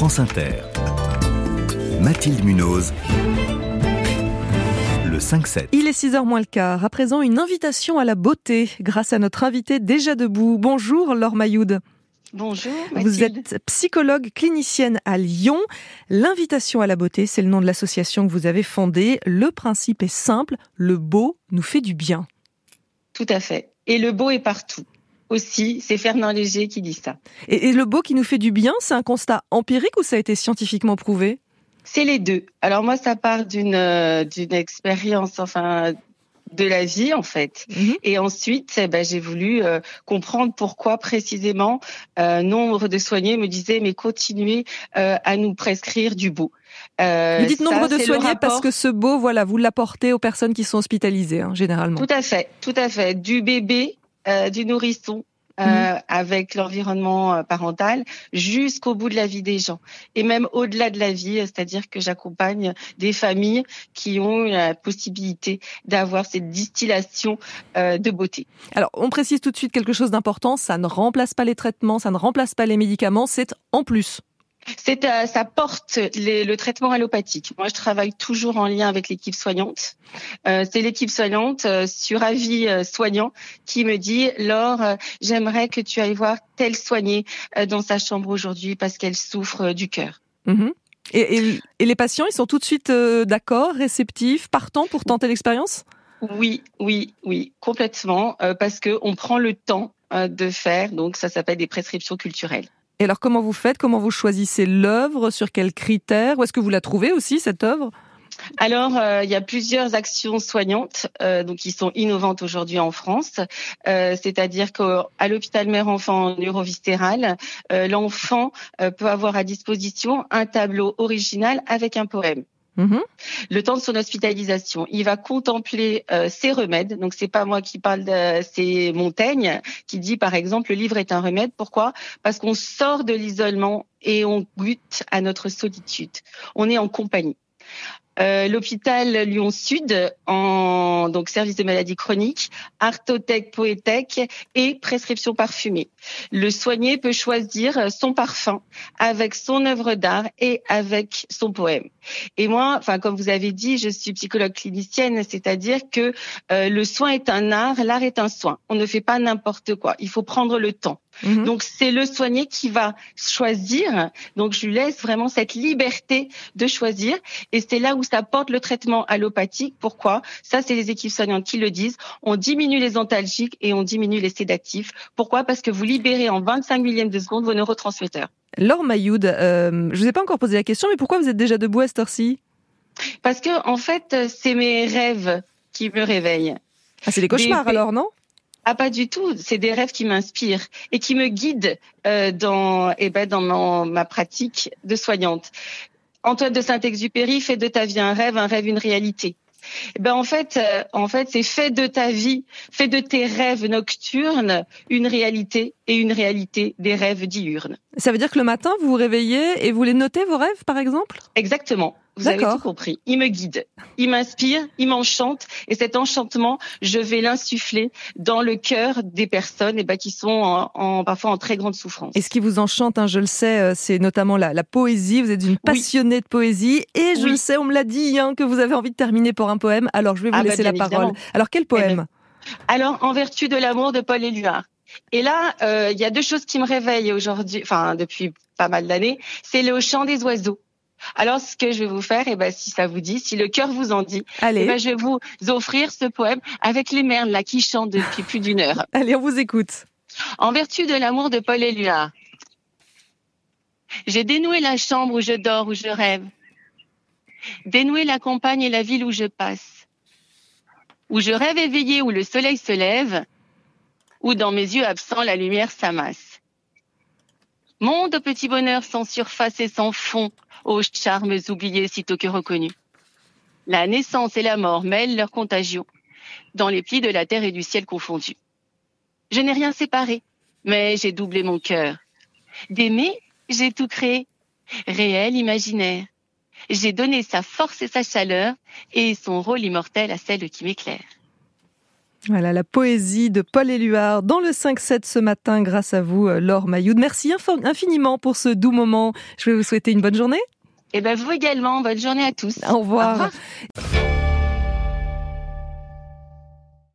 France Inter. Mathilde Munoz. Le 5-7. Il est 6h moins le quart. À présent, une invitation à la beauté grâce à notre invité déjà debout. Bonjour Laure Mayoud. Bonjour. Vous êtes psychologue clinicienne à Lyon. L'invitation à la beauté, c'est le nom de l'association que vous avez fondée. Le principe est simple, le beau nous fait du bien. Tout à fait. Et le beau est partout. Aussi, c'est Fernand Léger qui dit ça. Et, le beau qui nous fait du bien, c'est un constat empirique ou ça a été scientifiquement prouvé? C'est les deux. Alors moi, ça part d'une euh, d'une expérience, enfin de la vie en fait. Mhm. Et ensuite, eh ben, j'ai voulu euh, comprendre pourquoi précisément euh, nombre de soignés me disaient mais continuez euh, à nous prescrire du beau. vous dites nombre de soignés parce que ce beau, voilà, vous l'apportez aux personnes qui sont hospitalisées, hein, généralement. Tout à fait, tout à fait. Du bébé, du nourrisson, euh, mhm. avec l'environnement euh, parental jusqu'au bout de la vie des gens et même au-delà de la vie, c'est-à-dire que j'accompagne des familles qui ont la possibilité d'avoir cette distillation euh, de beauté. Alors, on précise tout de suite quelque chose d'important, ça ne remplace pas les traitements, ça ne remplace pas les médicaments, c'est en plus. C'est euh, ça porte le traitement allopathique. Moi, je travaille toujours en lien avec l'équipe soignante. Euh, c'est l'équipe soignante euh, sur avis soignant qui me dit Laure, j'aimerais que tu ailles voir telle soignée dans sa chambre aujourd'hui parce qu'elle souffre du cœur. Mhm. Et, et, les patients, ils sont tout de suite d'accord, réceptifs, partants pour tenter l'expérience? Oui, oui, oui, complètement, parce que on prend le temps de faire. Donc, ça s'appelle des prescriptions culturelles. Et alors, comment vous faites? Comment vous choisissez l'œuvre? Sur quels critères? Où est-ce que vous la trouvez aussi, cette œuvre? Alors, euh, il y a plusieurs actions soignantes euh, donc qui sont innovantes aujourd'hui en France. Euh, c'est-à-dire qu'à l'hôpital mère-enfant neuroviscéral, l'enfant peut avoir à disposition un tableau original avec un poème. Mhm. Le temps de son hospitalisation, il va contempler euh, ses remèdes. Donc c'est pas moi qui parle, de, c'est Montaigne qui dit par exemple le livre est un remède. Pourquoi? Parce qu'on sort de l'isolement et on goûte à notre solitude. On est en compagnie. Euh, l'hôpital Lyon Sud en donc service de maladies chroniques, artothèque, poétèque et prescription parfumée. Le soigné peut choisir son parfum avec son œuvre d'art et avec son poème. Et moi, enfin comme vous avez dit, je suis psychologue clinicienne, c'est-à-dire que euh, le soin est un art, l'art est un soin. On ne fait pas n'importe quoi. Il faut prendre le temps. Mhm. Donc c'est le soigné qui va choisir. Donc je lui laisse vraiment cette liberté de choisir. Et c'est là où ça porte le traitement allopathique. Pourquoi? Ça, c'est les équipes soignantes qui le disent. On diminue les antalgiques et on diminue les sédatifs. Pourquoi? Parce que vous libérez en 25 millièmes de seconde vos neurotransmetteurs. Laure Mayoud, euh, je vous ai pas encore posé la question, mais pourquoi vous êtes déjà debout à cette heure-ci? Parce que en fait, c'est mes rêves qui me réveillent. Ah, c'est des cauchemars alors, non? Ah pas du tout, c'est des rêves qui m'inspirent et qui me guident euh, dans eh ben dans ma pratique de soignante. Antoine de Saint-Exupéry fait de ta vie un rêve, un rêve une réalité. Eh ben en fait, euh, en fait, c'est fait de ta vie, fait de tes rêves nocturnes une réalité et une réalité des rêves diurnes. Ça veut dire que le matin, vous vous réveillez et vous les notez vos rêves, par exemple? Exactement. Vous avez tout compris. Il me guide, il m'inspire, il m'enchante, et cet enchantement, je vais l'insuffler dans le cœur des personnes et eh ben, qui sont en, parfois en très grande souffrance. Et ce qui vous enchante, hein, je le sais, euh, c'est notamment la, poésie. Vous êtes une passionnée de poésie, et je le sais, on me l'a dit, hein, que vous avez envie de terminer pour un poème. Alors je vais vous ah bah, laisser la parole. Alors quel poème? Alors en vertu de l'amour de Paul Éluard. Et là, euh, il y a deux choses qui me réveillent aujourd'hui, enfin depuis pas mal d'années. C'est le chant des oiseaux. Alors, ce que je vais vous faire, et eh ben, si ça vous dit, si le cœur vous en dit, Allez. Eh ben, je vais vous offrir ce poème avec les merles là qui chantent depuis plus d'une heure. Allez, on vous écoute. En vertu de l'amour de Paul Éluard, j'ai dénoué la chambre où je dors, où je rêve, dénoué la campagne et la ville où je passe, où je rêve éveillé, où le soleil se lève, où dans mes yeux absents la lumière s'amasse. Monde au petit bonheur sans surface et sans fond, aux charmes oubliés sitôt que reconnus. La naissance et la mort mêlent leur contagion, dans les plis de la terre et du ciel confondus. Je n'ai rien séparé, mais j'ai doublé mon cœur. D'aimer, j'ai tout créé, réel, imaginaire. J'ai donné sa force et sa chaleur, et son rôle immortel à celle qui m'éclaire. Voilà la poésie de Paul Éluard dans le 5-7 ce matin grâce à vous, Laure Mayoud. Merci infiniment pour ce doux moment. Je vais vous souhaiter une bonne journée. Et eh ben vous également, bonne journée à tous. Au revoir.